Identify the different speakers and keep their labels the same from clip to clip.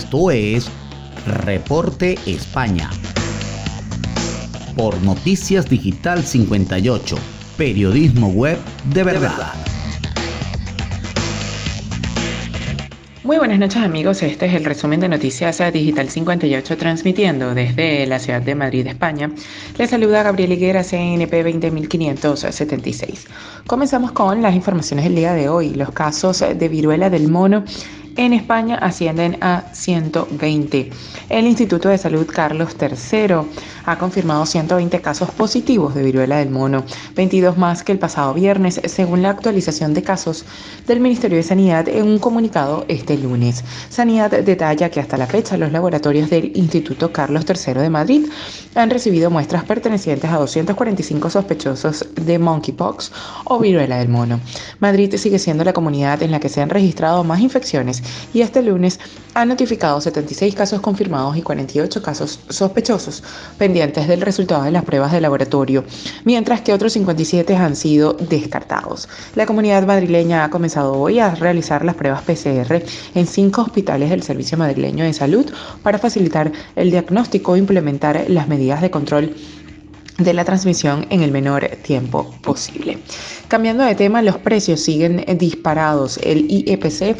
Speaker 1: Esto es Reporte España. Por Noticias Digital 58, periodismo web de verdad.
Speaker 2: Muy buenas noches amigos, este es el resumen de Noticias Digital 58 transmitiendo desde la ciudad de Madrid, España. Les saluda Gabriel Higuera, CNP 20576. Comenzamos con las informaciones del día de hoy. Los casos de viruela del mono en España ascienden a 120. El Instituto de Salud Carlos III ha confirmado 120 casos positivos de viruela del mono, 22 más que el pasado viernes, según la actualización de casos del Ministerio de Sanidad en un comunicado este lunes. Sanidad detalla que hasta la fecha los laboratorios del Instituto Carlos III de Madrid han recibido muestras pertenecientes a 245 sospechosos de monkeypox o viruela del mono. Madrid sigue siendo la comunidad en la que se han registrado más infecciones y este lunes ha notificado 76 casos confirmados y 48 casos sospechosos pendientes del resultado de las pruebas de laboratorio, mientras que otros 57 han sido descartados. La comunidad madrileña ha comenzado hoy a realizar las pruebas PCR en cinco hospitales del Servicio Madrileño de Salud para facilitar el diagnóstico e implementar las medidas de control de la transmisión en el menor tiempo posible. Cambiando de tema, los precios siguen disparados. El IEPC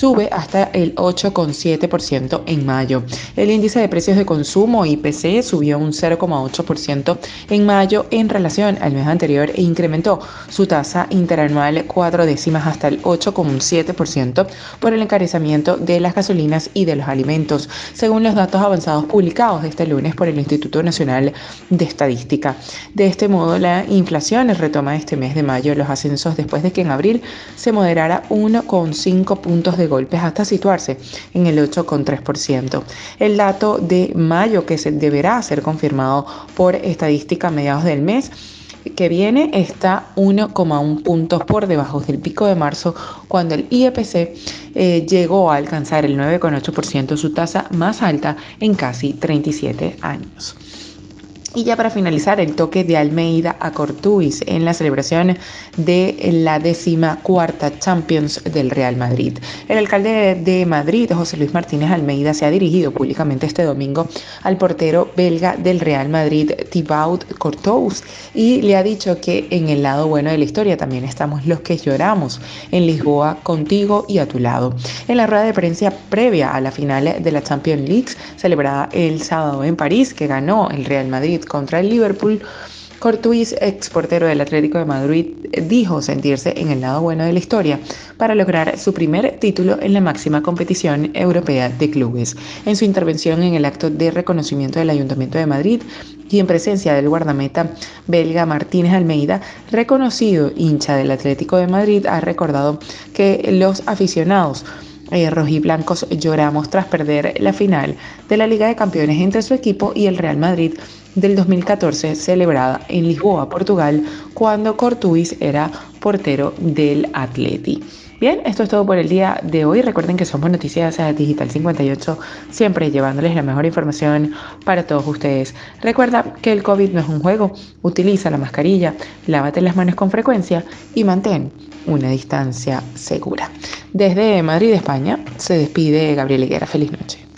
Speaker 2: sube hasta el 8,7% en mayo. El índice de precios de consumo IPC subió un 0,8% en mayo en relación al mes anterior e incrementó su tasa interanual cuatro décimas hasta el 8,7% por el encarecimiento de las gasolinas y de los alimentos, según los datos avanzados publicados este lunes por el Instituto Nacional de Estadística. De este modo, la inflación retoma este mes de mayo los ascensos después de que en abril se moderara 1,5 puntos de golpes hasta situarse en el 8,3%. El dato de mayo que se deberá ser confirmado por estadística a mediados del mes que viene está 1,1 puntos por debajo del pico de marzo cuando el IEPC eh, llegó a alcanzar el 9,8%, su tasa más alta en casi 37 años. Y ya para finalizar, el toque de Almeida a Cortuis en la celebración de la décima cuarta Champions del Real Madrid. El alcalde de Madrid, José Luis Martínez Almeida, se ha dirigido públicamente este domingo al portero belga del Real Madrid, Thibaut Courtois, y le ha dicho que en el lado bueno de la historia también estamos los que lloramos en Lisboa contigo y a tu lado. En la rueda de prensa previa a la final de la Champions League, celebrada el sábado en París, que ganó el Real Madrid contra el Liverpool, Cortuis, exportero del Atlético de Madrid, dijo sentirse en el lado bueno de la historia para lograr su primer título en la máxima competición europea de clubes. En su intervención en el acto de reconocimiento del Ayuntamiento de Madrid y en presencia del guardameta belga Martínez Almeida, reconocido hincha del Atlético de Madrid, ha recordado que los aficionados eh, rojiblancos lloramos tras perder la final de la Liga de Campeones entre su equipo y el Real Madrid del 2014 celebrada en Lisboa, Portugal, cuando Cortuis era portero del Atleti. Bien, esto es todo por el día de hoy. Recuerden que somos Noticias Digital 58, siempre llevándoles la mejor información para todos ustedes. Recuerda que el COVID no es un juego. Utiliza la mascarilla, lávate las manos con frecuencia y mantén una distancia segura. Desde Madrid, España, se despide Gabriel Higuera. Feliz noche.